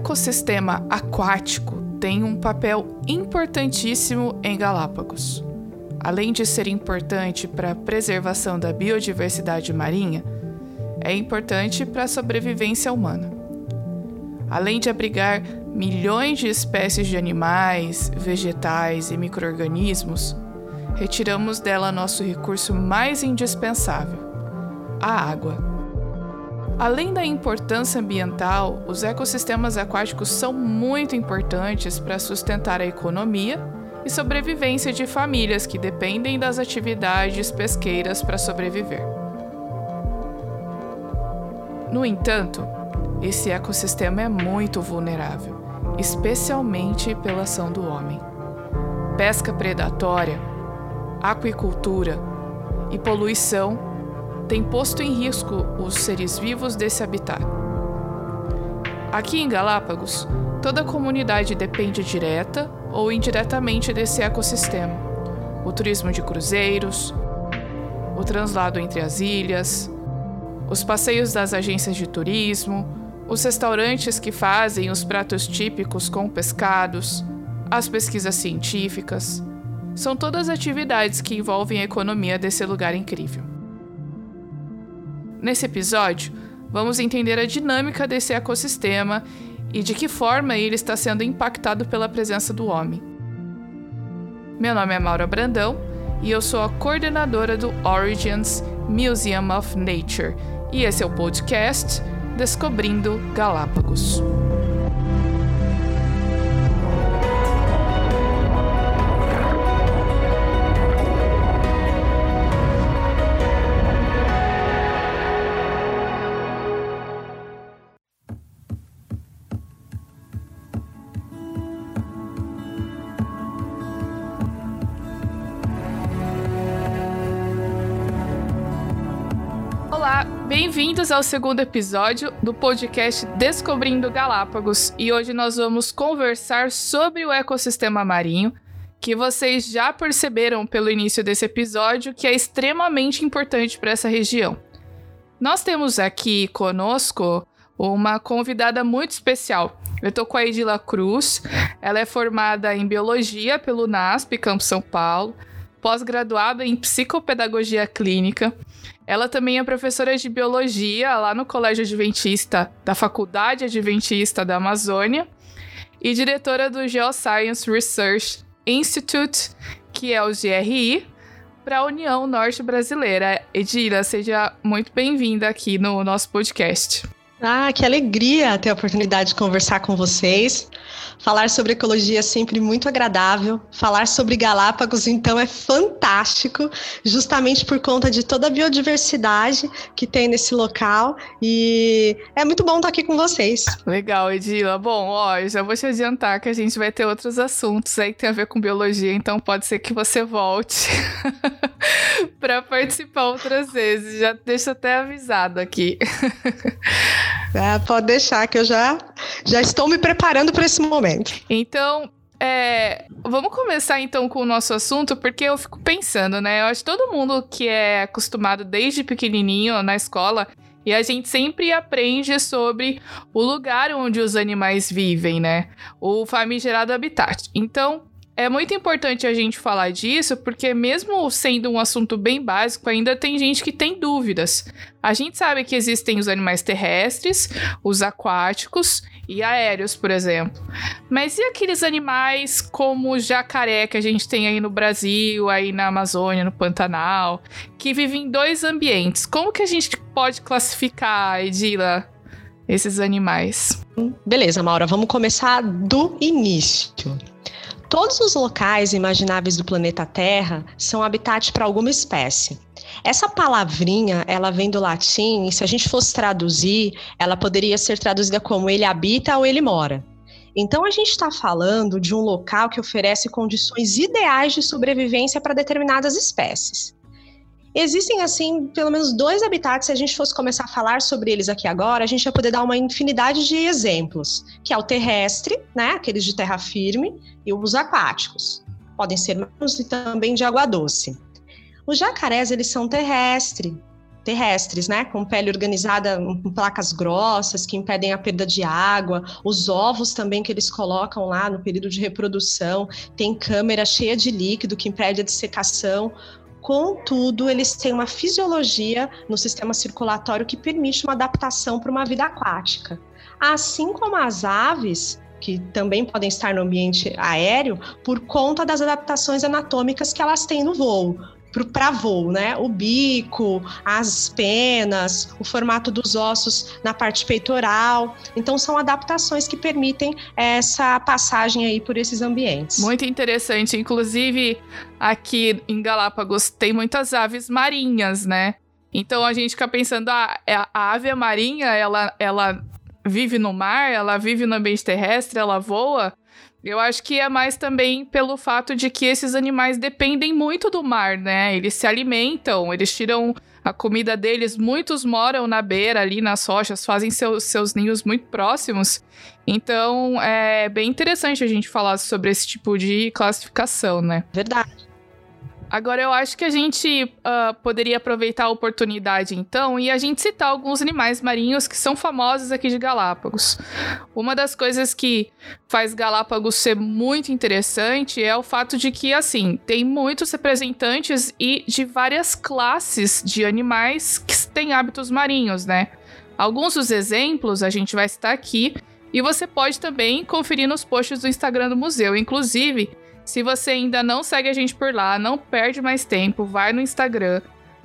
ecossistema aquático tem um papel importantíssimo em Galápagos. Além de ser importante para a preservação da biodiversidade marinha, é importante para a sobrevivência humana. Além de abrigar milhões de espécies de animais, vegetais e microorganismos, retiramos dela nosso recurso mais indispensável, a água. Além da importância ambiental, os ecossistemas aquáticos são muito importantes para sustentar a economia e sobrevivência de famílias que dependem das atividades pesqueiras para sobreviver. No entanto, esse ecossistema é muito vulnerável, especialmente pela ação do homem. Pesca predatória, aquicultura e poluição tem posto em risco os seres vivos desse habitat. Aqui em Galápagos, toda a comunidade depende direta ou indiretamente desse ecossistema. O turismo de cruzeiros, o translado entre as ilhas, os passeios das agências de turismo, os restaurantes que fazem os pratos típicos com pescados, as pesquisas científicas. São todas atividades que envolvem a economia desse lugar incrível. Nesse episódio, vamos entender a dinâmica desse ecossistema e de que forma ele está sendo impactado pela presença do homem. Meu nome é Maura Brandão e eu sou a coordenadora do Origins Museum of Nature, e esse é o podcast Descobrindo Galápagos. Bem-vindos ao segundo episódio do podcast Descobrindo Galápagos e hoje nós vamos conversar sobre o ecossistema marinho, que vocês já perceberam pelo início desse episódio que é extremamente importante para essa região. Nós temos aqui conosco uma convidada muito especial. Eu tô com a Edila Cruz, ela é formada em Biologia pelo NASP, Campo São Paulo, pós-graduada em Psicopedagogia Clínica, ela também é professora de biologia lá no Colégio Adventista da Faculdade Adventista da Amazônia e diretora do Geoscience Research Institute, que é o GRI, para a União Norte Brasileira. Edira, seja muito bem-vinda aqui no nosso podcast. Ah, que alegria ter a oportunidade de conversar com vocês. Falar sobre ecologia é sempre muito agradável. Falar sobre Galápagos, então, é fantástico, justamente por conta de toda a biodiversidade que tem nesse local. E é muito bom estar aqui com vocês. Legal, Edila. Bom, ó, eu já vou te adiantar que a gente vai ter outros assuntos aí que tem a ver com biologia, então pode ser que você volte para participar outras vezes. Já deixa até avisado aqui. É, pode deixar que eu já, já estou me preparando para esse momento. Então, é, vamos começar então com o nosso assunto, porque eu fico pensando, né? Eu acho que todo mundo que é acostumado desde pequenininho na escola e a gente sempre aprende sobre o lugar onde os animais vivem, né? O famigerado habitat. Então, é muito importante a gente falar disso, porque mesmo sendo um assunto bem básico, ainda tem gente que tem dúvidas. A gente sabe que existem os animais terrestres, os aquáticos e aéreos, por exemplo. Mas e aqueles animais como o jacaré que a gente tem aí no Brasil, aí na Amazônia, no Pantanal, que vivem em dois ambientes? Como que a gente pode classificar, Edila, esses animais? Beleza, Maura, vamos começar do início. Todos os locais imagináveis do planeta Terra são habitat para alguma espécie. Essa palavrinha, ela vem do latim, e se a gente fosse traduzir, ela poderia ser traduzida como ele habita ou ele mora. Então a gente está falando de um local que oferece condições ideais de sobrevivência para determinadas espécies. Existem, assim, pelo menos dois habitats. Se a gente fosse começar a falar sobre eles aqui agora, a gente ia poder dar uma infinidade de exemplos, que é o terrestre, né, aqueles de terra firme, e os aquáticos. Podem ser marinhos e também de água doce. Os jacarés, eles são terrestres. terrestres, né, com pele organizada com placas grossas que impedem a perda de água, os ovos também que eles colocam lá no período de reprodução, tem câmera cheia de líquido que impede a dessecação. Contudo, eles têm uma fisiologia no sistema circulatório que permite uma adaptação para uma vida aquática. Assim como as aves, que também podem estar no ambiente aéreo, por conta das adaptações anatômicas que elas têm no voo para voo, né? O bico, as penas, o formato dos ossos na parte peitoral. Então são adaptações que permitem essa passagem aí por esses ambientes. Muito interessante. Inclusive, aqui em Galápagos tem muitas aves marinhas, né? Então a gente fica pensando, ah, é, a ave marinha, ela, ela vive no mar, ela vive no ambiente terrestre, ela voa. Eu acho que é mais também pelo fato de que esses animais dependem muito do mar, né? Eles se alimentam, eles tiram a comida deles, muitos moram na beira, ali nas rochas, fazem seus, seus ninhos muito próximos. Então é bem interessante a gente falar sobre esse tipo de classificação, né? Verdade. Agora, eu acho que a gente uh, poderia aproveitar a oportunidade, então, e a gente citar alguns animais marinhos que são famosos aqui de Galápagos. Uma das coisas que faz Galápagos ser muito interessante é o fato de que, assim, tem muitos representantes e de várias classes de animais que têm hábitos marinhos, né? Alguns dos exemplos a gente vai citar aqui, e você pode também conferir nos posts do Instagram do museu. Inclusive, se você ainda não segue a gente por lá, não perde mais tempo, vai no Instagram,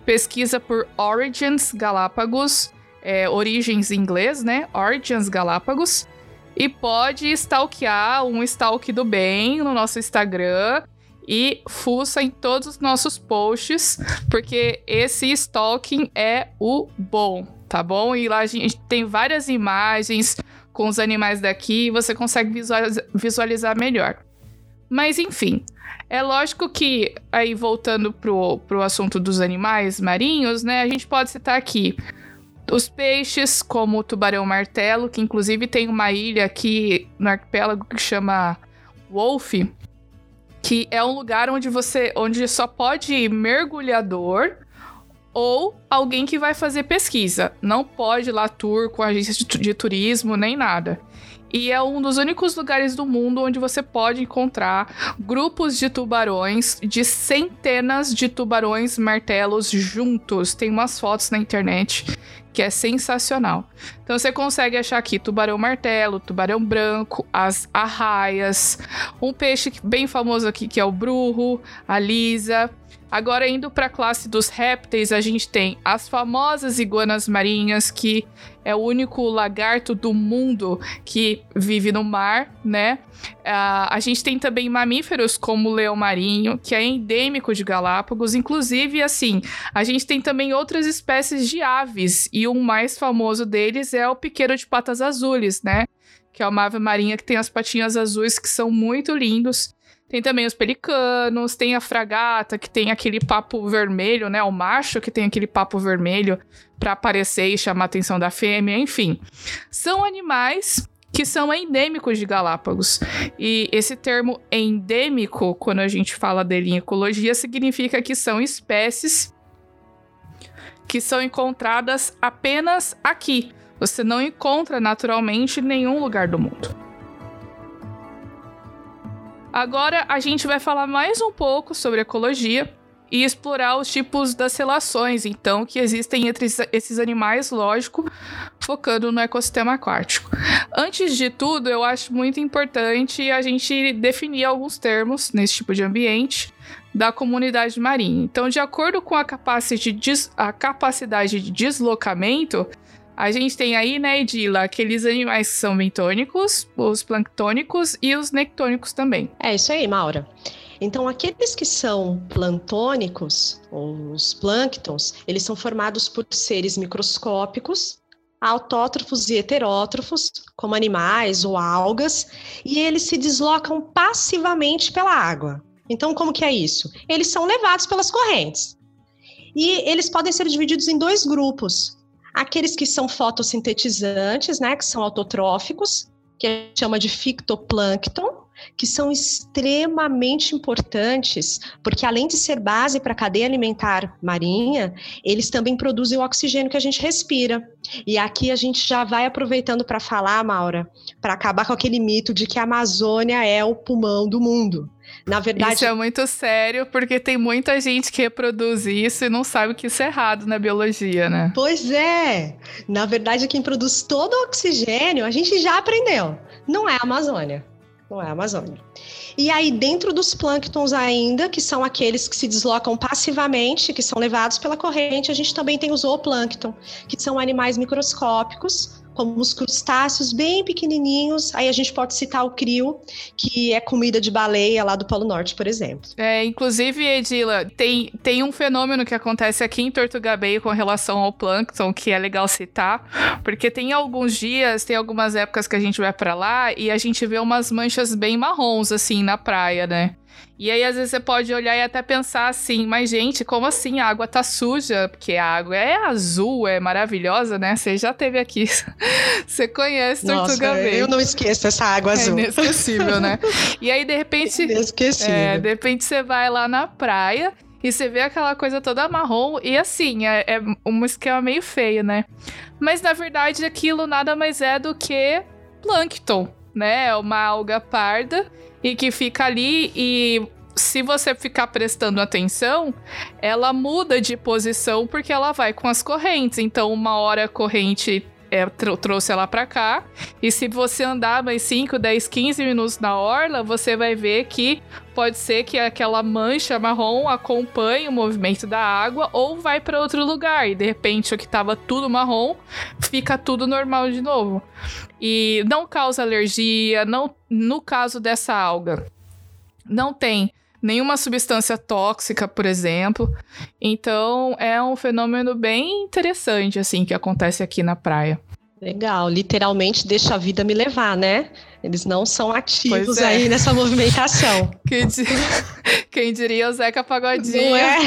pesquisa por Origins Galápagos, é, origens em inglês, né? Origins Galápagos. E pode stalkear um stalk do bem no nosso Instagram e fuça em todos os nossos posts, porque esse stalking é o bom, tá bom? E lá a gente tem várias imagens com os animais daqui e você consegue visualizar melhor. Mas enfim, é lógico que, aí voltando pro, pro assunto dos animais marinhos, né, a gente pode citar aqui os peixes, como o tubarão-martelo, que inclusive tem uma ilha aqui no arquipélago que chama Wolf, que é um lugar onde você, onde só pode ir mergulhador ou alguém que vai fazer pesquisa. Não pode ir lá tour com agência de, de turismo nem nada. E é um dos únicos lugares do mundo onde você pode encontrar grupos de tubarões, de centenas de tubarões martelos juntos. Tem umas fotos na internet que é sensacional. Então você consegue achar aqui tubarão martelo, tubarão branco, as arraias, um peixe bem famoso aqui que é o brurro, a lisa. Agora, indo para a classe dos répteis, a gente tem as famosas iguanas marinhas, que é o único lagarto do mundo que vive no mar, né? Uh, a gente tem também mamíferos como o leão marinho, que é endêmico de Galápagos. Inclusive, assim, a gente tem também outras espécies de aves, e o mais famoso deles é o piqueiro de patas azuis, né? Que é uma ave marinha que tem as patinhas azuis que são muito lindos. Tem também os pelicanos, tem a fragata, que tem aquele papo vermelho, né? O macho que tem aquele papo vermelho para aparecer e chamar a atenção da fêmea, enfim. São animais que são endêmicos de Galápagos. E esse termo endêmico, quando a gente fala dele em ecologia, significa que são espécies que são encontradas apenas aqui. Você não encontra naturalmente em nenhum lugar do mundo. Agora a gente vai falar mais um pouco sobre ecologia e explorar os tipos das relações, então, que existem entre esses animais, lógico, focando no ecossistema aquático. Antes de tudo, eu acho muito importante a gente definir alguns termos nesse tipo de ambiente da comunidade marinha. Então, de acordo com a capacidade de, a capacidade de deslocamento, a gente tem aí, né, Edila, aqueles animais que são bentônicos, os planctônicos e os nectônicos também. É isso aí, Maura. Então, aqueles que são plantônicos, os plânctons, eles são formados por seres microscópicos, autótrofos e heterótrofos, como animais ou algas, e eles se deslocam passivamente pela água. Então, como que é isso? Eles são levados pelas correntes. E eles podem ser divididos em dois grupos. Aqueles que são fotossintetizantes, né, que são autotróficos, que a gente chama de fictoplâncton, que são extremamente importantes, porque além de ser base para a cadeia alimentar marinha, eles também produzem o oxigênio que a gente respira. E aqui a gente já vai aproveitando para falar, Maura, para acabar com aquele mito de que a Amazônia é o pulmão do mundo. Na verdade. Isso é muito sério, porque tem muita gente que reproduz isso e não sabe que isso é errado na biologia, né? Pois é. Na verdade, quem produz todo o oxigênio, a gente já aprendeu. Não é a Amazônia. Não é a Amazônia. E aí, dentro dos plânctons ainda, que são aqueles que se deslocam passivamente, que são levados pela corrente, a gente também tem o zooplâncton, que são animais microscópicos, como os crustáceos bem pequenininhos. Aí a gente pode citar o crio, que é comida de baleia lá do Polo Norte, por exemplo. É, inclusive, Edila, tem, tem um fenômeno que acontece aqui em Tortuga Bay com relação ao plâncton, que é legal citar, porque tem alguns dias, tem algumas épocas que a gente vai para lá e a gente vê umas manchas bem marrons, assim, na praia, né? E aí, às vezes, você pode olhar e até pensar assim, mas, gente, como assim a água tá suja? Porque a água é azul, é maravilhosa, né? Você já teve aqui. você conhece Tortuga Bay. Eu não esqueço essa água é azul. É inesquecível, né? E aí, de repente. Inesquecível. É, de repente você vai lá na praia e você vê aquela coisa toda marrom. E assim, é, é um esquema meio feio, né? Mas na verdade aquilo nada mais é do que plâncton, né? É uma alga parda e que fica ali e se você ficar prestando atenção, ela muda de posição porque ela vai com as correntes. Então, uma hora a corrente é, tr trouxe ela para cá. E se você andar mais 5, 10, 15 minutos na orla, você vai ver que pode ser que aquela mancha marrom acompanhe o movimento da água ou vai para outro lugar. E de repente o que estava tudo marrom fica tudo normal de novo. E não causa alergia, não no caso dessa alga. Não tem nenhuma substância tóxica, por exemplo. Então, é um fenômeno bem interessante, assim, que acontece aqui na praia. Legal, literalmente deixa a vida me levar, né? Eles não são ativos é. aí nessa movimentação. Quem, Quem diria o Zeca Pagodinho? Não é?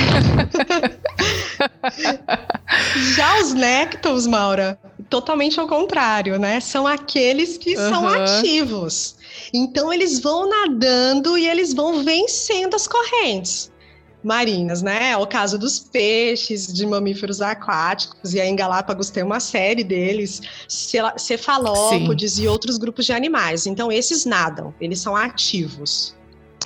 Já os néctons, Maura, totalmente ao contrário, né? São aqueles que uhum. são ativos. Então eles vão nadando e eles vão vencendo as correntes marinhas, né? É o caso dos peixes, de mamíferos aquáticos, e aí em Galápagos tem uma série deles, cefalópodes Sim. e outros grupos de animais. Então esses nadam, eles são ativos.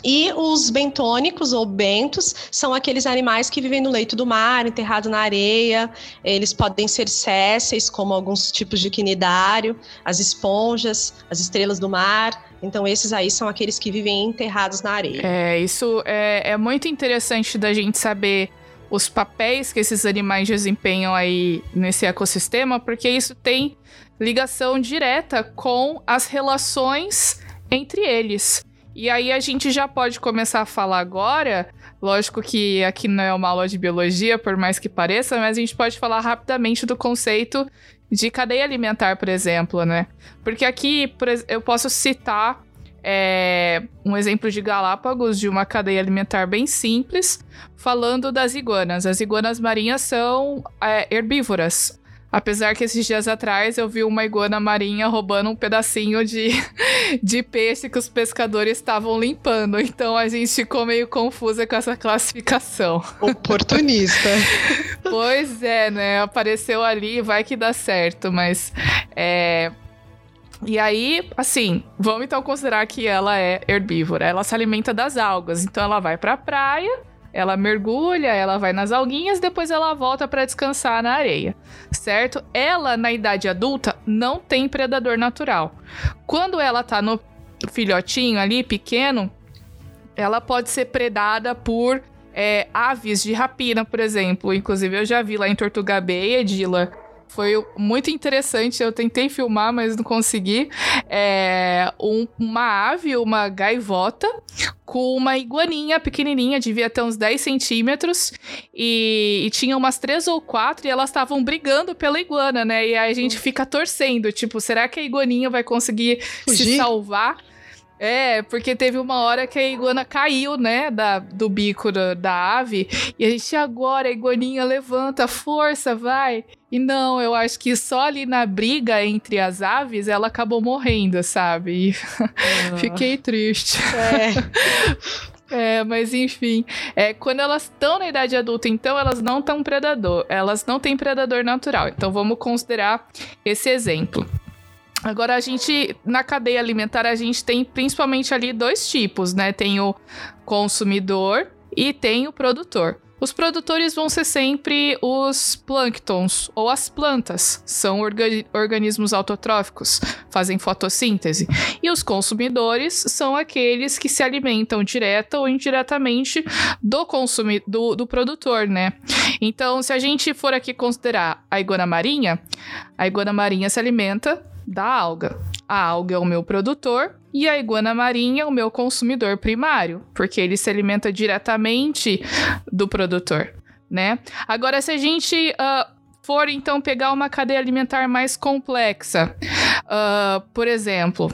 E os bentônicos ou bentos são aqueles animais que vivem no leito do mar, enterrados na areia. Eles podem ser sésseis, como alguns tipos de quinidário, as esponjas, as estrelas do mar. Então, esses aí são aqueles que vivem enterrados na areia. É, isso é, é muito interessante da gente saber os papéis que esses animais desempenham aí nesse ecossistema, porque isso tem ligação direta com as relações entre eles. E aí a gente já pode começar a falar agora. Lógico que aqui não é uma aula de biologia, por mais que pareça, mas a gente pode falar rapidamente do conceito de cadeia alimentar, por exemplo, né? Porque aqui eu posso citar é, um exemplo de Galápagos, de uma cadeia alimentar bem simples, falando das iguanas. As iguanas marinhas são é, herbívoras. Apesar que esses dias atrás eu vi uma iguana marinha roubando um pedacinho de, de peixe que os pescadores estavam limpando. Então a gente ficou meio confusa com essa classificação. Oportunista. pois é, né? Apareceu ali, vai que dá certo, mas é, e aí, assim, vamos então considerar que ela é herbívora. Ela se alimenta das algas. Então ela vai para a praia, ela mergulha, ela vai nas alguinhas, depois ela volta para descansar na areia, certo? Ela na idade adulta não tem predador natural. Quando ela tá no filhotinho ali, pequeno, ela pode ser predada por é, aves de rapina, por exemplo. Inclusive, eu já vi lá em Tortuga Bay, Edila, foi muito interessante. Eu tentei filmar, mas não consegui. É um, uma ave, uma gaivota, com uma iguaninha pequenininha, devia ter uns 10 centímetros, e, e tinha umas três ou quatro, e elas estavam brigando pela iguana, né? E aí a gente fica torcendo, tipo, será que a iguaninha vai conseguir Fugir? se salvar? É, porque teve uma hora que a iguana caiu, né, da, do bico da, da ave, e a gente agora, a iguaninha levanta, força, vai. E não, eu acho que só ali na briga entre as aves ela acabou morrendo, sabe? Ah. fiquei triste. É. É, mas enfim, é, quando elas estão na idade adulta, então elas não estão predador, elas não têm predador natural. Então vamos considerar esse exemplo. Agora a gente na cadeia alimentar a gente tem principalmente ali dois tipos, né? Tem o consumidor e tem o produtor. Os produtores vão ser sempre os plânctons ou as plantas, são organismos autotróficos, fazem fotossíntese. E os consumidores são aqueles que se alimentam direta ou indiretamente do, do, do produtor, né? Então, se a gente for aqui considerar a iguana marinha, a iguana marinha se alimenta da alga. A alga é o meu produtor e a iguana marinha é o meu consumidor primário, porque ele se alimenta diretamente do produtor, né? Agora, se a gente uh, for então pegar uma cadeia alimentar mais complexa, uh, por exemplo,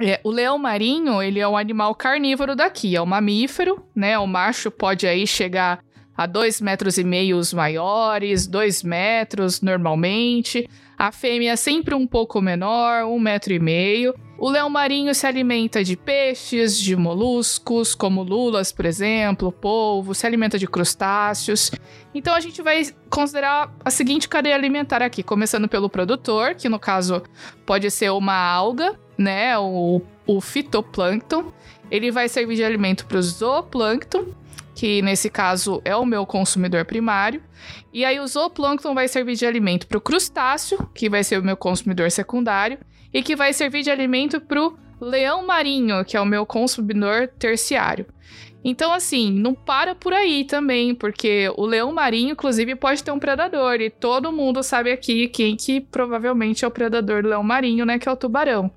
é, o leão marinho, ele é um animal carnívoro daqui, é um mamífero, né? O macho pode aí chegar a dois metros e meio os maiores, dois metros normalmente. A fêmea é sempre um pouco menor, um metro e meio. O leão marinho se alimenta de peixes, de moluscos, como lulas, por exemplo, polvo, se alimenta de crustáceos. Então a gente vai considerar a seguinte cadeia alimentar aqui, começando pelo produtor, que no caso pode ser uma alga, né, o, o fitoplâncton. Ele vai servir de alimento para o zooplâncton, que nesse caso é o meu consumidor primário. E aí o zooplâncton vai servir de alimento para o crustáceo, que vai ser o meu consumidor secundário, e que vai servir de alimento para o leão marinho, que é o meu consumidor terciário. Então, assim, não para por aí também, porque o leão marinho, inclusive, pode ter um predador, e todo mundo sabe aqui quem que provavelmente é o predador do leão marinho, né, que é o tubarão.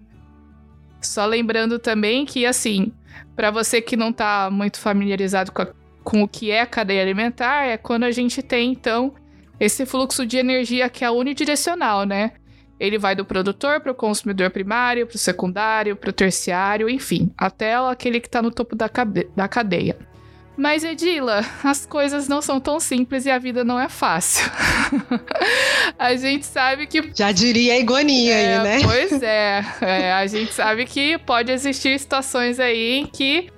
Só lembrando também que, assim, para você que não tá muito familiarizado com a com o que é a cadeia alimentar é quando a gente tem, então, esse fluxo de energia que é unidirecional, né? Ele vai do produtor para o consumidor primário, para o secundário, para o terciário, enfim, até aquele que está no topo da, da cadeia. Mas, Edila, as coisas não são tão simples e a vida não é fácil. a gente sabe que. Já diria a iguaninha é, aí, né? Pois é, é. A gente sabe que pode existir situações aí em que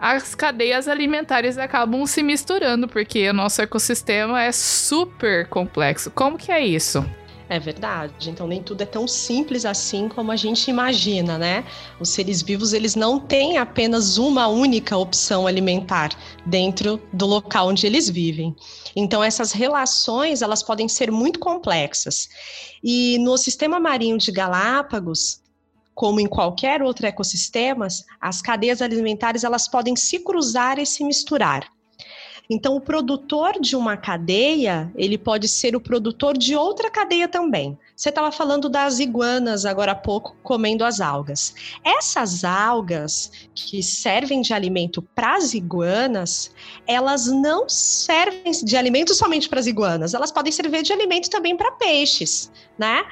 as cadeias alimentares acabam se misturando, porque o nosso ecossistema é super complexo. Como que é isso? É verdade. Então nem tudo é tão simples assim como a gente imagina, né? Os seres vivos eles não têm apenas uma única opção alimentar dentro do local onde eles vivem. Então essas relações elas podem ser muito complexas. E no sistema marinho de Galápagos como em qualquer outro ecossistema, as cadeias alimentares elas podem se cruzar e se misturar. Então, o produtor de uma cadeia, ele pode ser o produtor de outra cadeia também. Você estava falando das iguanas agora há pouco comendo as algas. Essas algas que servem de alimento para as iguanas, elas não servem de alimento somente para as iguanas, elas podem servir de alimento também para peixes, né?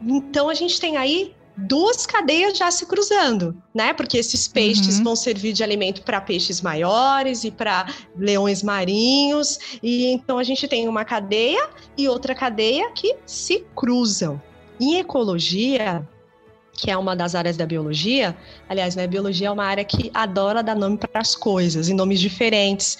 Então a gente tem aí duas cadeias já se cruzando, né? Porque esses peixes uhum. vão servir de alimento para peixes maiores e para leões marinhos, e então a gente tem uma cadeia e outra cadeia que se cruzam. Em ecologia, que é uma das áreas da biologia. Aliás, né, biologia é uma área que adora dar nome para as coisas, em nomes diferentes.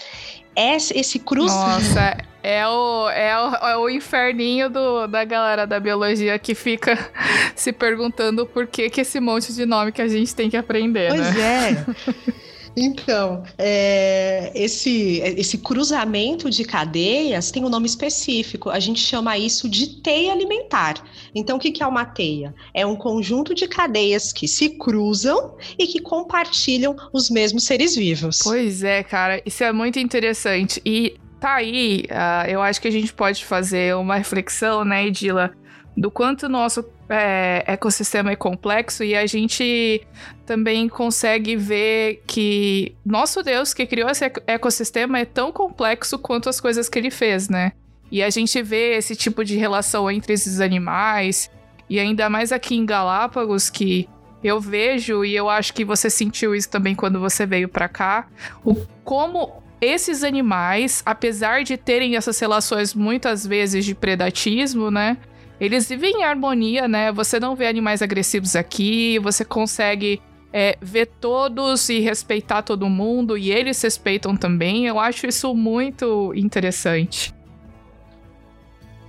Esse, esse cruz. Nossa, é o, é o, é o inferninho do, da galera da biologia que fica se perguntando por que, que esse monte de nome que a gente tem que aprender, pois né? Pois é. Então, é, esse, esse cruzamento de cadeias tem um nome específico. A gente chama isso de teia alimentar. Então, o que, é uma teia? É um conjunto de cadeias que se cruzam e que compartilham os mesmos seres vivos. Pois é, cara, isso é muito interessante. E tá aí, uh, eu acho que a gente pode fazer uma reflexão, né, Edila, do quanto o nosso é, ecossistema é complexo e a gente também consegue ver que nosso Deus que criou esse ecossistema é tão complexo quanto as coisas que ele fez, né? E a gente vê esse tipo de relação entre esses animais, e ainda mais aqui em Galápagos, que Eu vejo e eu acho que você sentiu isso também quando você veio para cá, o como esses animais, apesar de terem essas relações muitas vezes de predatismo, né? Eles vivem em harmonia, né? Você não vê animais agressivos aqui, você consegue é, ver todos e respeitar todo mundo, e eles respeitam também. Eu acho isso muito interessante.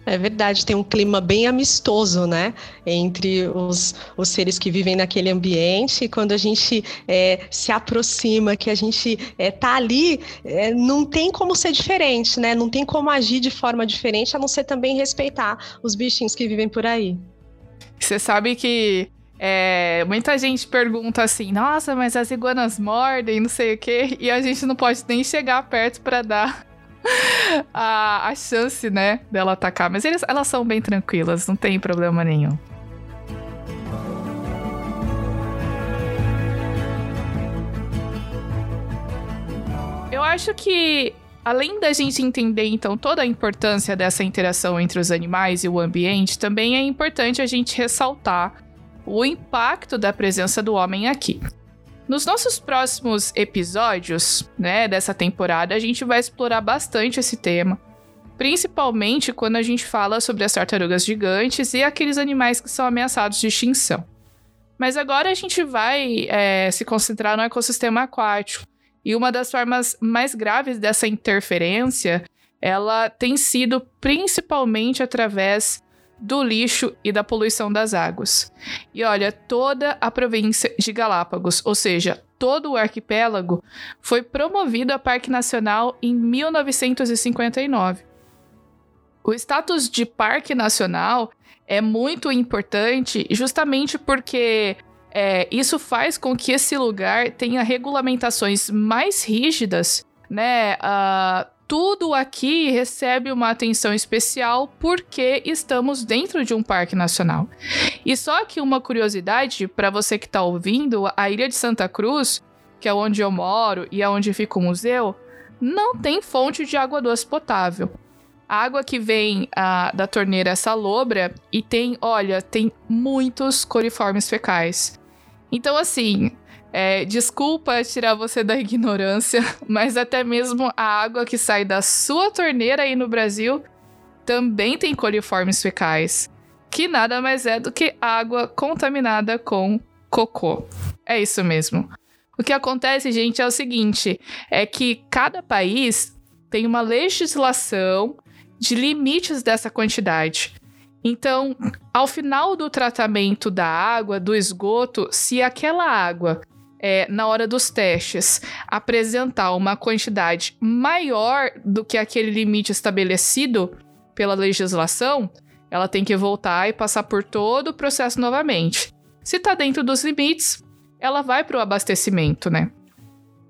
É verdade, tem um clima bem amistoso, né? Entre os, os seres que vivem naquele ambiente. E quando a gente é, se aproxima, que a gente é, tá ali, é, não tem como ser diferente, né? Não tem como agir de forma diferente, a não ser também respeitar os bichinhos que vivem por aí. Você sabe que é, muita gente pergunta assim, nossa, mas as iguanas mordem, não sei o quê, e a gente não pode nem chegar perto para dar a, a chance, né, dela atacar. Mas eles, elas são bem tranquilas, não tem problema nenhum. Eu acho que além da gente entender então toda a importância dessa interação entre os animais e o ambiente, também é importante a gente ressaltar o impacto da presença do homem aqui. Nos nossos próximos episódios, né, dessa temporada, a gente vai explorar bastante esse tema, principalmente quando a gente fala sobre as tartarugas gigantes e aqueles animais que são ameaçados de extinção. Mas agora a gente vai é, se concentrar no ecossistema aquático. E uma das formas mais graves dessa interferência, ela tem sido principalmente através do lixo e da poluição das águas. E olha, toda a província de Galápagos, ou seja, todo o arquipélago, foi promovido a Parque Nacional em 1959. O status de Parque Nacional é muito importante justamente porque é, isso faz com que esse lugar tenha regulamentações mais rígidas, né? Uh, tudo aqui recebe uma atenção especial porque estamos dentro de um parque nacional. E só que uma curiosidade para você que está ouvindo, a Ilha de Santa Cruz, que é onde eu moro e é onde fica o museu, não tem fonte de água doce potável. A água que vem a, da torneira é salobra e tem, olha, tem muitos coliformes fecais. Então, assim, é, desculpa tirar você da ignorância, mas até mesmo a água que sai da sua torneira aí no Brasil também tem coliformes fecais, que nada mais é do que água contaminada com cocô. É isso mesmo. O que acontece, gente, é o seguinte: é que cada país tem uma legislação de limites dessa quantidade. Então, ao final do tratamento da água, do esgoto, se aquela água é, na hora dos testes, apresentar uma quantidade maior do que aquele limite estabelecido pela legislação, ela tem que voltar e passar por todo o processo novamente. Se está dentro dos limites, ela vai para o abastecimento, né?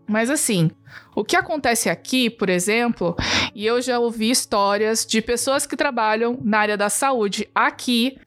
Mas assim, o que acontece aqui, por exemplo, e eu já ouvi histórias de pessoas que trabalham na área da saúde aqui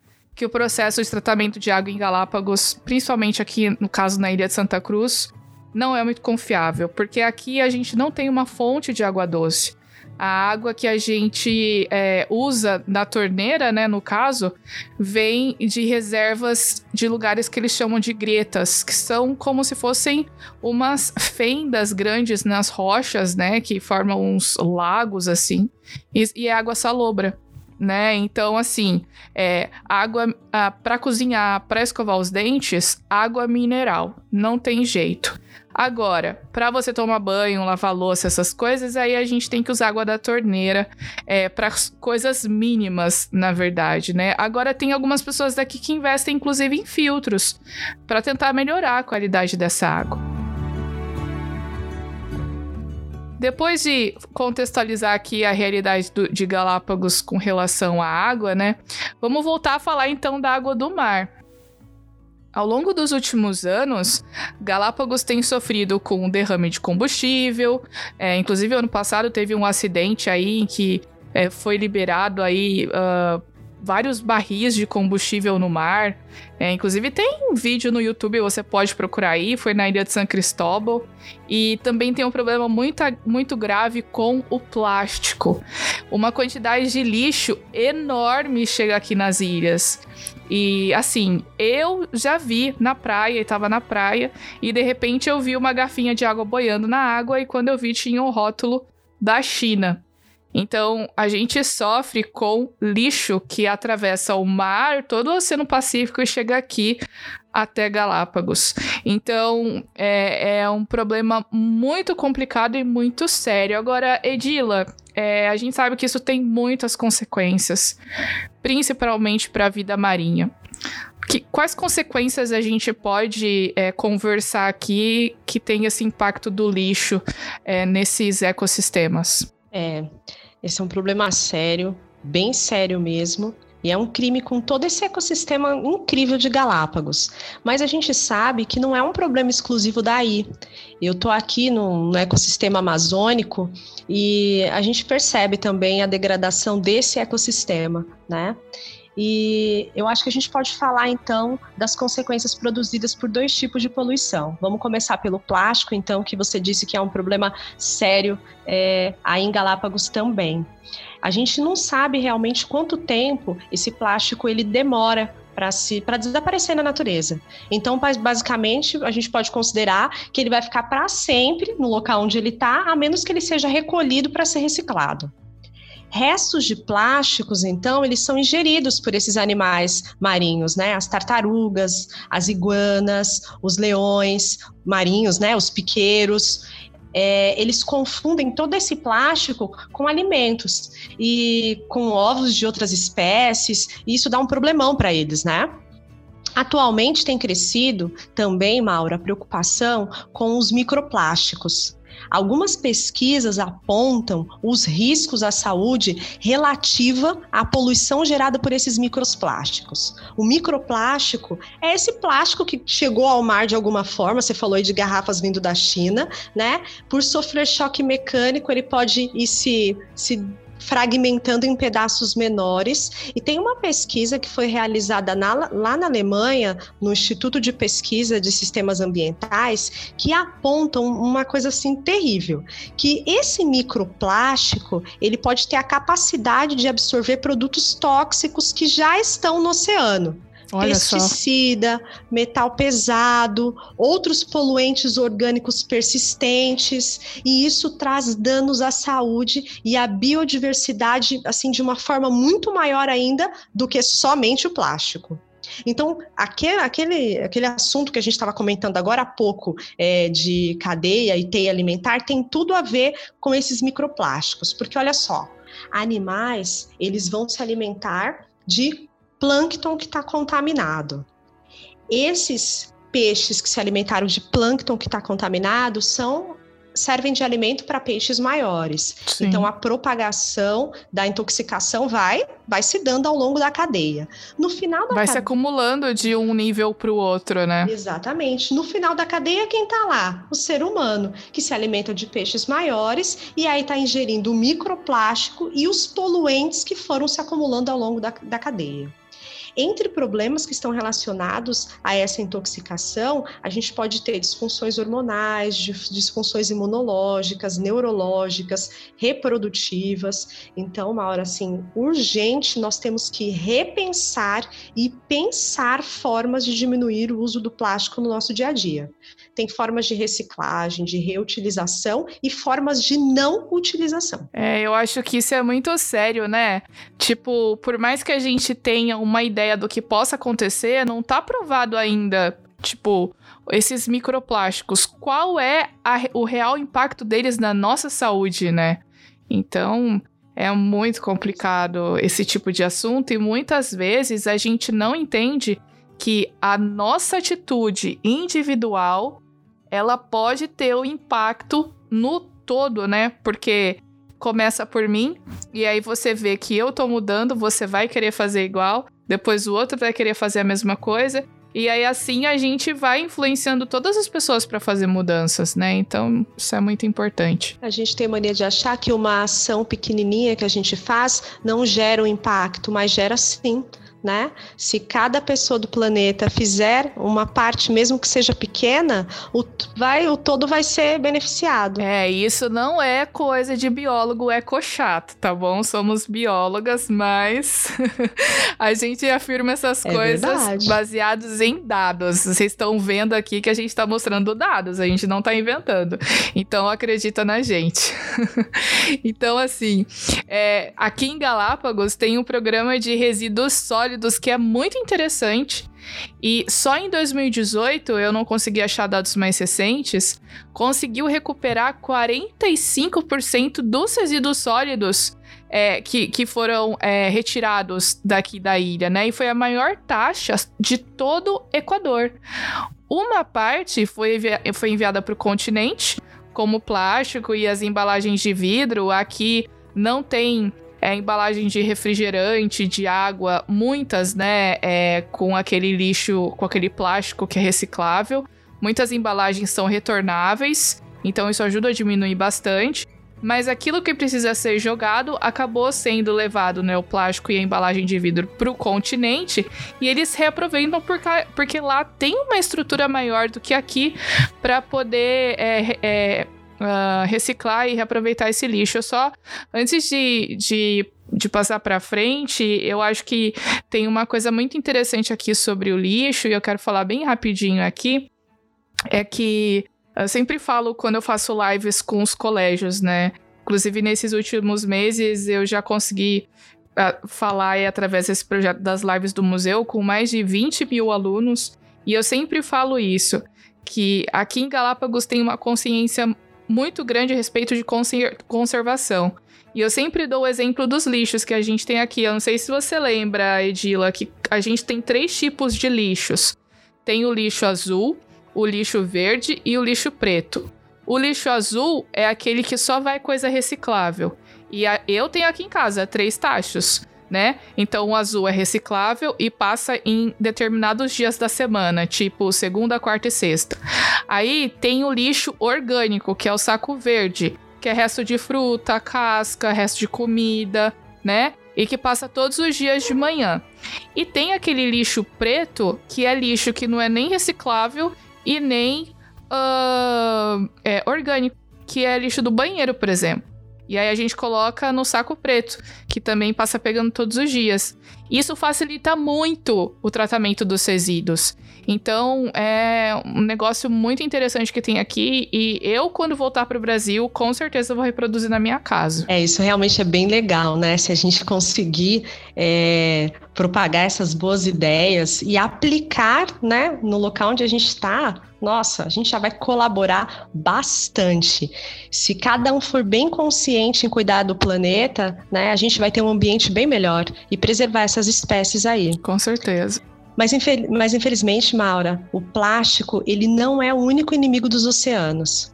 que o processo de tratamento de água em Galápagos, principalmente aqui no caso na Ilha de Santa Cruz, não é muito confiável, porque aqui a gente não tem uma fonte de água doce. A água que a gente é, usa na torneira, né, no caso, vem de reservas de lugares que eles chamam de gretas, que são como se fossem umas fendas grandes nas rochas, né, que formam uns lagos assim, e, e é água salobra né? Então, assim, é, água ah, para cozinhar, para escovar os dentes, água mineral, não tem jeito. Agora, para você tomar banho, lavar louça, essas coisas, aí a gente tem que usar água da torneira é, para coisas mínimas, na verdade, né? Agora tem algumas pessoas daqui que investem, inclusive, em filtros para tentar melhorar a qualidade dessa água. Depois de contextualizar aqui a realidade do, de Galápagos com relação à água, né? Vamos voltar a falar então da água do mar. Ao longo dos últimos anos, Galápagos tem sofrido com um derrame de combustível. É, inclusive, ano passado teve um acidente aí em que é, foi liberado aí uh, vários barris de combustível no mar. É, inclusive tem um vídeo no YouTube, você pode procurar aí, foi na ilha de San Cristóbal. E também tem um problema muito, muito grave com o plástico. Uma quantidade de lixo enorme chega aqui nas ilhas. E assim, eu já vi na praia, e tava na praia, e de repente eu vi uma garfinha de água boiando na água, e quando eu vi tinha um rótulo da China. Então, a gente sofre com lixo que atravessa o mar, todo o Oceano Pacífico e chega aqui até Galápagos. Então, é, é um problema muito complicado e muito sério. Agora, Edila, é, a gente sabe que isso tem muitas consequências, principalmente para a vida marinha. Que, quais consequências a gente pode é, conversar aqui que tem esse impacto do lixo é, nesses ecossistemas? É, esse é um problema sério, bem sério mesmo. E é um crime com todo esse ecossistema incrível de Galápagos. Mas a gente sabe que não é um problema exclusivo daí. Eu estou aqui no, no, ecossistema amazônico e a gente percebe também a degradação desse ecossistema, né? E eu acho que a gente pode falar então das consequências produzidas por dois tipos de poluição. Vamos começar pelo plástico, então, que você disse que é um problema sério é, aí em Galápagos também. A gente não sabe realmente quanto tempo esse plástico ele demora para se para desaparecer na natureza. Então, basicamente, a gente pode considerar que ele vai ficar para sempre no local onde ele está, a menos que ele seja recolhido para ser reciclado. Restos de plásticos, então, eles são ingeridos por esses animais marinhos, né? As tartarugas, as iguanas, os leões marinhos, né? Os piqueiros. É, eles confundem todo esse plástico com alimentos e com ovos de outras espécies, e isso dá um problemão para eles, né? Atualmente tem crescido também, Maura, a preocupação com os microplásticos. Algumas pesquisas apontam os riscos à saúde relativa à poluição gerada por esses microplásticos. O microplástico é esse plástico que chegou ao mar de alguma forma, você falou aí de garrafas vindo da China, né? Por sofrer choque mecânico, ele pode ir se, se fragmentando em pedaços menores. E tem uma pesquisa que foi realizada na, lá na Alemanha, no Instituto de Pesquisa de Sistemas Ambientais, que apontam uma coisa assim terrível, que esse microplástico, ele pode ter a capacidade de absorver produtos tóxicos que já estão no oceano. Olha pesticida, só. metal pesado, outros poluentes orgânicos persistentes, e isso traz danos à saúde e à biodiversidade, assim, de uma forma muito maior ainda do que somente o plástico. Então, aquele, aquele, aquele assunto que a gente estava comentando agora há pouco, é, de cadeia e teia alimentar, tem tudo a ver com esses microplásticos, porque olha só, animais, eles vão se alimentar de plâncton que está contaminado. Esses peixes que se alimentaram de plâncton que está contaminado são servem de alimento para peixes maiores. Sim. Então a propagação da intoxicação vai vai se dando ao longo da cadeia. No final da vai cadeia... se acumulando de um nível para o outro, né? Exatamente. No final da cadeia quem está lá? O ser humano, que se alimenta de peixes maiores e aí está ingerindo o microplástico e os poluentes que foram se acumulando ao longo da, da cadeia. Entre problemas que estão relacionados a essa intoxicação, a gente pode ter disfunções hormonais, disfunções imunológicas, neurológicas, reprodutivas. Então, uma hora assim, urgente, nós temos que repensar e pensar formas de diminuir o uso do plástico no nosso dia a dia. Tem formas de reciclagem, de reutilização e formas de não utilização. É, eu acho que isso é muito sério, né? Tipo, por mais que a gente tenha uma ideia do que possa acontecer, não tá provado ainda. Tipo, esses microplásticos, qual é a, o real impacto deles na nossa saúde, né? Então, é muito complicado esse tipo de assunto e muitas vezes a gente não entende que a nossa atitude individual ela pode ter o um impacto no todo, né? Porque começa por mim e aí você vê que eu tô mudando, você vai querer fazer igual depois o outro vai querer fazer a mesma coisa. E aí assim a gente vai influenciando todas as pessoas para fazer mudanças, né? Então isso é muito importante. A gente tem mania de achar que uma ação pequenininha que a gente faz não gera um impacto, mas gera sim né? Se cada pessoa do planeta fizer uma parte, mesmo que seja pequena, o, vai, o todo vai ser beneficiado. É, isso não é coisa de biólogo ecochato, tá bom? Somos biólogas, mas a gente afirma essas é coisas verdade. baseados em dados. Vocês estão vendo aqui que a gente está mostrando dados, a gente não está inventando. Então acredita na gente. então, assim, é, aqui em Galápagos tem um programa de resíduos sólidos sólidos que é muito interessante. E só em 2018, eu não consegui achar dados mais recentes, conseguiu recuperar 45% dos resíduos sólidos é, que, que foram é, retirados daqui da ilha, né? E foi a maior taxa de todo o Equador. Uma parte foi, foi enviada para o continente, como plástico e as embalagens de vidro. Aqui não tem é, embalagem de refrigerante, de água, muitas, né, é, com aquele lixo, com aquele plástico que é reciclável. Muitas embalagens são retornáveis, então isso ajuda a diminuir bastante. Mas aquilo que precisa ser jogado acabou sendo levado, né, o plástico e a embalagem de vidro para o continente e eles reaproveitam porque, porque lá tem uma estrutura maior do que aqui para poder é, é, uh, reciclar e reaproveitar esse lixo. Eu só, antes de, de, de passar para frente, eu acho que tem uma coisa muito interessante aqui sobre o lixo, e eu quero falar bem rapidinho aqui, é que eu sempre falo quando eu faço lives com os colégios, né? Inclusive, nesses últimos meses, eu já consegui uh, falar aí, através desse projeto das lives do museu com mais de 20 mil alunos. E eu sempre falo isso, que aqui em Galápagos tem uma consciência muito grande a respeito de conservação. E eu sempre dou o exemplo dos lixos que a gente tem aqui. Eu não sei se você lembra, Edila, que a gente tem três tipos de lixos: tem o lixo azul, o lixo verde e o lixo preto. O lixo azul é aquele que só vai coisa reciclável. E a, eu tenho aqui em casa três tachos né? Então o azul é reciclável e passa em determinados dias da semana, tipo segunda, quarta e sexta. Aí tem o lixo orgânico, que é o saco verde, que é resto de fruta, casca, resto de comida, né? E que passa todos os dias de manhã. E tem aquele lixo preto, que é lixo que não é nem reciclável e nem uh, é, orgânico, que é lixo do banheiro, por exemplo. E aí a gente coloca no saco preto, que também passa pegando todos os dias. Isso facilita muito o tratamento dos resíduos. Então, é um negócio muito interessante que tem aqui e eu, quando voltar para o Brasil, com certeza vou reproduzir na minha casa. É, isso realmente é bem legal, né? Se a gente conseguir é, propagar essas boas ideias e aplicar, né, no local onde a gente está, nossa, a gente já vai colaborar bastante. Se cada um for bem consciente em cuidar do planeta, né, a gente vai ter um ambiente bem melhor e preservar essas espécies aí. Com certeza. Mas, infel mas infelizmente, Maura, o plástico ele não é o único inimigo dos oceanos.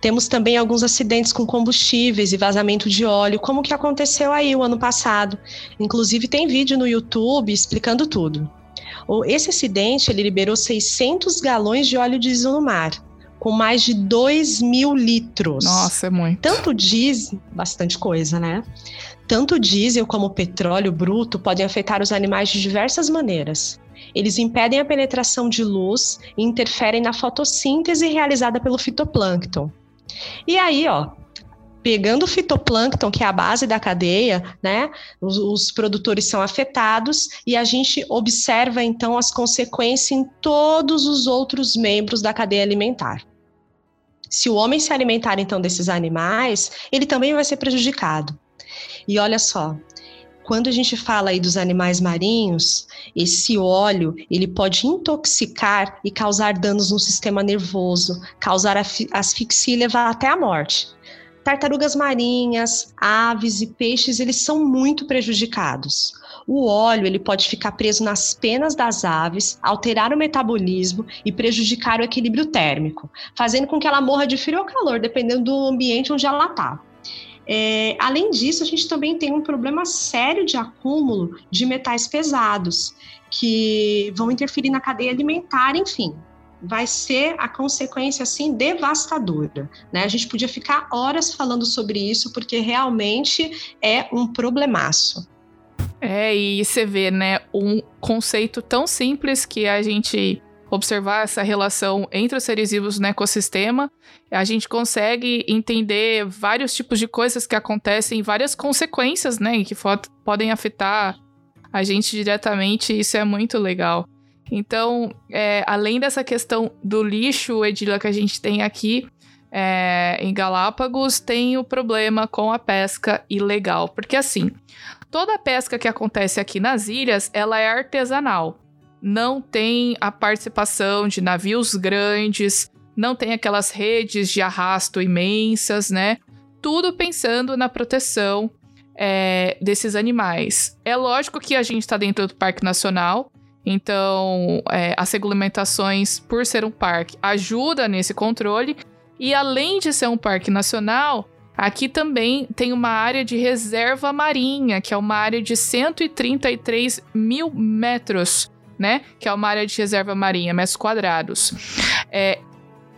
Temos também alguns acidentes com combustíveis e vazamento de óleo, como que aconteceu aí o ano passado. Inclusive tem vídeo no YouTube explicando tudo. Esse acidente ele liberou 600 galões de óleo diesel no mar, com mais de 2 mil litros. Nossa, é muito. Tanto diesel, bastante coisa, né? Tanto diesel como petróleo bruto podem afetar os animais de diversas maneiras. Eles impedem a penetração de luz e interferem na fotossíntese realizada pelo fitoplâncton. E aí, ó, pegando o fitoplâncton, que é a base da cadeia, né? Os, os, produtores são afetados e a gente observa então as consequências em todos os outros membros da cadeia alimentar. Se o homem se alimentar então desses animais, ele também vai ser prejudicado. E olha só, quando a gente fala aí dos animais marinhos, esse óleo ele pode intoxicar e causar danos no sistema nervoso, causar asfixia e levar até a morte tartarugas marinhas, aves e peixes, eles são muito prejudicados. O óleo ele pode ficar preso nas penas das aves, alterar o metabolismo e prejudicar o equilíbrio térmico, fazendo com que ela morra de frio ou calor, dependendo do ambiente onde ela está. É, além disso, a gente também tem um problema sério de acúmulo de metais pesados, que vão interferir na cadeia alimentar, enfim. Vai ser a consequência assim devastadora, né? A gente podia ficar horas falando sobre isso porque realmente é um problemaço. É, e você vê, né, um conceito tão simples que a gente observar essa relação entre os seres vivos no ecossistema, a gente consegue entender vários tipos de coisas que acontecem, várias consequências, né, que podem afetar a gente diretamente, isso é muito legal. Então, é, além dessa questão do lixo, Edila, que a gente tem aqui é, em Galápagos, tem o problema com a pesca ilegal. Porque assim, toda a pesca que acontece aqui nas ilhas, ela é artesanal não tem a participação de navios grandes, não tem aquelas redes de arrasto imensas, né? Tudo pensando na proteção é, desses animais. É lógico que a gente está dentro do Parque Nacional, então é, as regulamentações, por ser um parque, ajuda nesse controle. E além de ser um parque nacional, aqui também tem uma área de reserva marinha, que é uma área de 133 mil metros né? Que é uma área de reserva marinha, metros quadrados. É,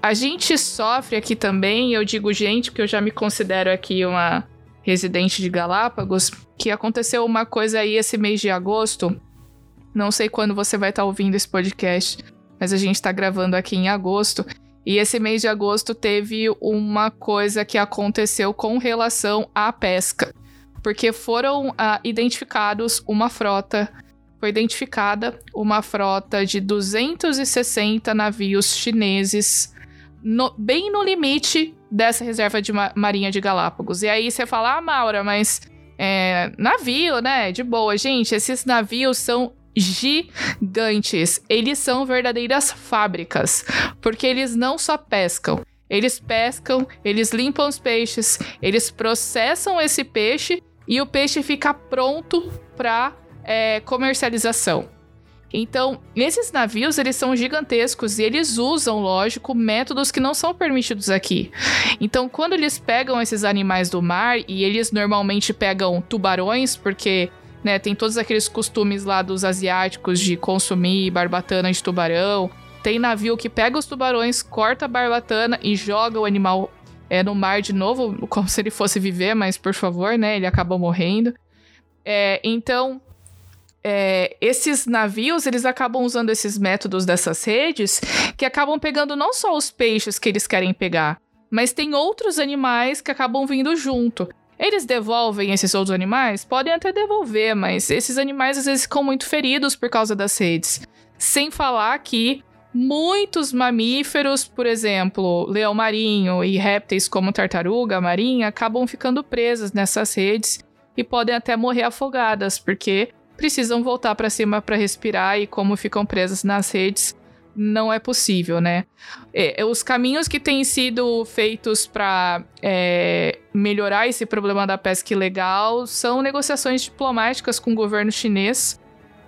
a gente sofre aqui também, eu digo gente, porque eu já me considero aqui uma residente de Galápagos, que aconteceu uma coisa aí esse mês de agosto. Não sei quando você vai estar tá ouvindo esse podcast, mas a gente está gravando aqui em agosto. E esse mês de agosto teve uma coisa que aconteceu com relação à pesca. Porque foram ah, identificados uma frota foi identificada uma frota de 260 navios chineses no, bem no limite dessa reserva de ma marinha de Galápagos. E aí você fala, ah, Maura, mas é, navio, né? De boa. Gente, esses navios são gigantes. Eles são verdadeiras fábricas, porque eles não só pescam, eles pescam, eles limpam os peixes, eles processam esse peixe e o peixe fica pronto para é, comercialização. Então, esses navios, eles são gigantescos e eles usam, lógico, métodos que não são permitidos aqui. Então, quando eles pegam esses animais do mar, e eles normalmente pegam tubarões, porque né, tem todos aqueles costumes lá dos asiáticos de consumir barbatana de tubarão. Tem navio que pega os tubarões, corta a barbatana e joga o animal é, no mar de novo, como se ele fosse viver, mas por favor, né, ele acaba morrendo. É, então, é, esses navios eles acabam usando esses métodos dessas redes que acabam pegando não só os peixes que eles querem pegar, mas tem outros animais que acabam vindo junto. Eles devolvem esses outros animais? Podem até devolver, mas esses animais às vezes ficam muito feridos por causa das redes. Sem falar que muitos mamíferos, por exemplo, leão marinho e répteis como tartaruga marinha, acabam ficando presas nessas redes e podem até morrer afogadas, porque precisam voltar para cima para respirar e como ficam presas nas redes, não é possível, né? É, os caminhos que têm sido feitos para é, melhorar esse problema da pesca ilegal são negociações diplomáticas com o governo chinês.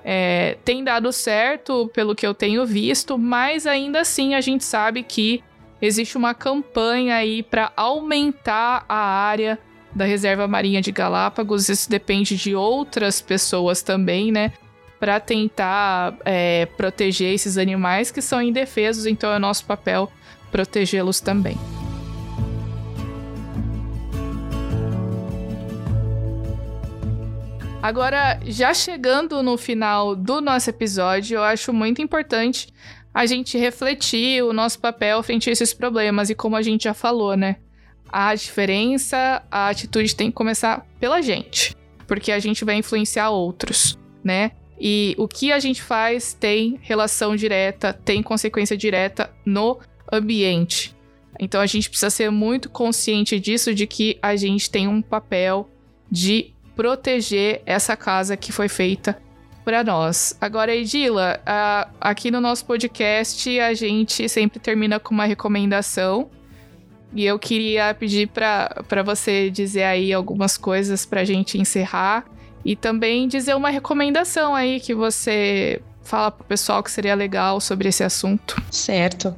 É, tem dado certo, pelo que eu tenho visto, mas ainda assim a gente sabe que existe uma campanha aí para aumentar a área da Reserva Marinha de Galápagos, isso depende de outras pessoas também, né? Para tentar é, proteger esses animais que são indefesos, então é nosso papel protegê-los também. Agora, já chegando no final do nosso episódio, eu acho muito importante a gente refletir o nosso papel frente a esses problemas e como a gente já falou, né? a diferença, a atitude tem que começar pela gente, porque a gente vai influenciar outros, né? E o que a gente faz tem relação direta, tem consequência direta no ambiente. Então a gente precisa ser muito consciente disso, de que a gente tem um papel de proteger essa casa que foi feita para nós. Agora, Edila, aqui no nosso podcast a gente sempre termina com uma recomendação e eu queria pedir para você dizer aí algumas coisas para a gente encerrar e também dizer uma recomendação aí que você fala pro pessoal que seria legal sobre esse assunto. Certo.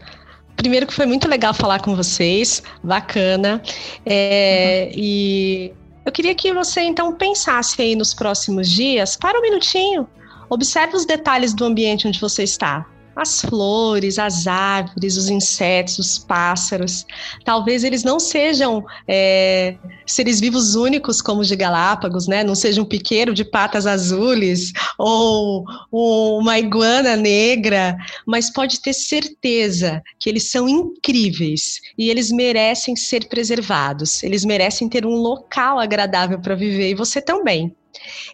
Primeiro que foi muito legal falar com vocês, bacana. É, uhum. E eu queria que você então pensasse aí nos próximos dias, para um minutinho, Observe os detalhes do ambiente onde você está as flores, as árvores, os insetos, os pássaros. Talvez eles não sejam é, seres vivos únicos como os de Galápagos, né? Não seja um piqueiro de patas azules ou, ou uma iguana negra, mas pode ter certeza que eles são incríveis e eles merecem ser preservados. Eles merecem ter um local agradável para viver e você também.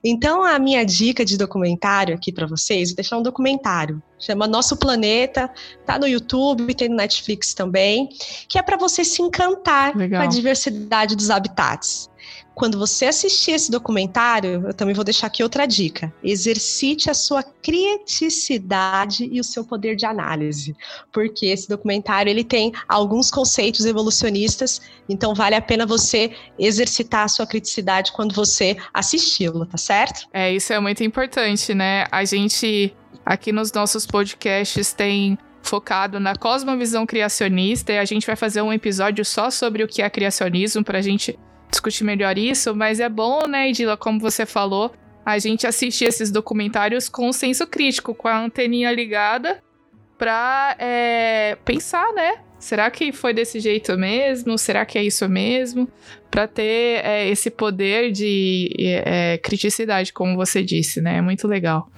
Então, a minha dica de documentário aqui para vocês, vou deixar um documentário, chama Nosso Planeta, tá no YouTube, tem no Netflix também, que é para você se encantar Legal. com a diversidade dos habitats. Quando você assistir esse documentário, eu também vou deixar aqui outra dica. Exercite a sua criticidade e o seu poder de análise, porque esse documentário ele tem alguns conceitos evolucionistas, então vale a pena você exercitar a sua criticidade quando você assisti-lo, tá certo? É, isso é muito importante, né? A gente aqui nos nossos podcasts tem focado na cosmovisão criacionista e a gente vai fazer um episódio só sobre o que é criacionismo para a gente discutir melhor isso, mas é bom, né, Edila, como você falou, a gente assistir esses documentários com senso crítico, com a anteninha ligada, pra é, pensar, né? Será que foi desse jeito mesmo? Será que é isso mesmo? Para ter é, esse poder de é, criticidade, como você disse, né? É muito legal.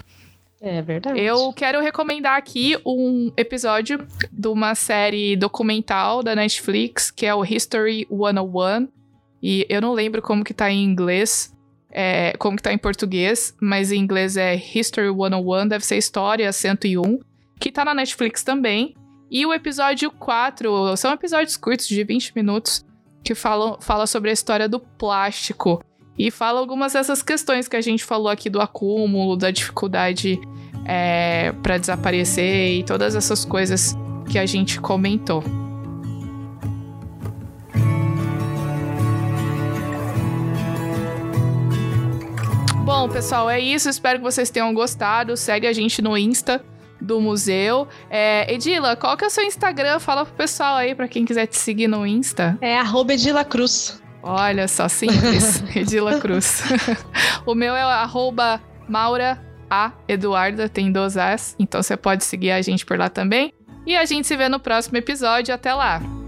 É verdade. Eu quero recomendar aqui um episódio de uma série documental da Netflix, que é o History 101. E eu não lembro como que tá em inglês, é, como que tá em português, mas em inglês é History 101, deve ser História 101, que tá na Netflix também. E o episódio 4, são episódios curtos de 20 minutos, que falam, fala sobre a história do plástico. E fala algumas dessas questões que a gente falou aqui do acúmulo, da dificuldade é, para desaparecer e todas essas coisas que a gente comentou. Bom, pessoal, é isso. Espero que vocês tenham gostado. Segue a gente no Insta do museu. É, Edila, qual que é o seu Instagram? Fala pro pessoal aí, para quem quiser te seguir no Insta. É arroba Edila Cruz. Olha só, simples. Edila Cruz. o meu é arroba Maura A Eduarda, tem dois As, então você pode seguir a gente por lá também. E a gente se vê no próximo episódio. Até lá!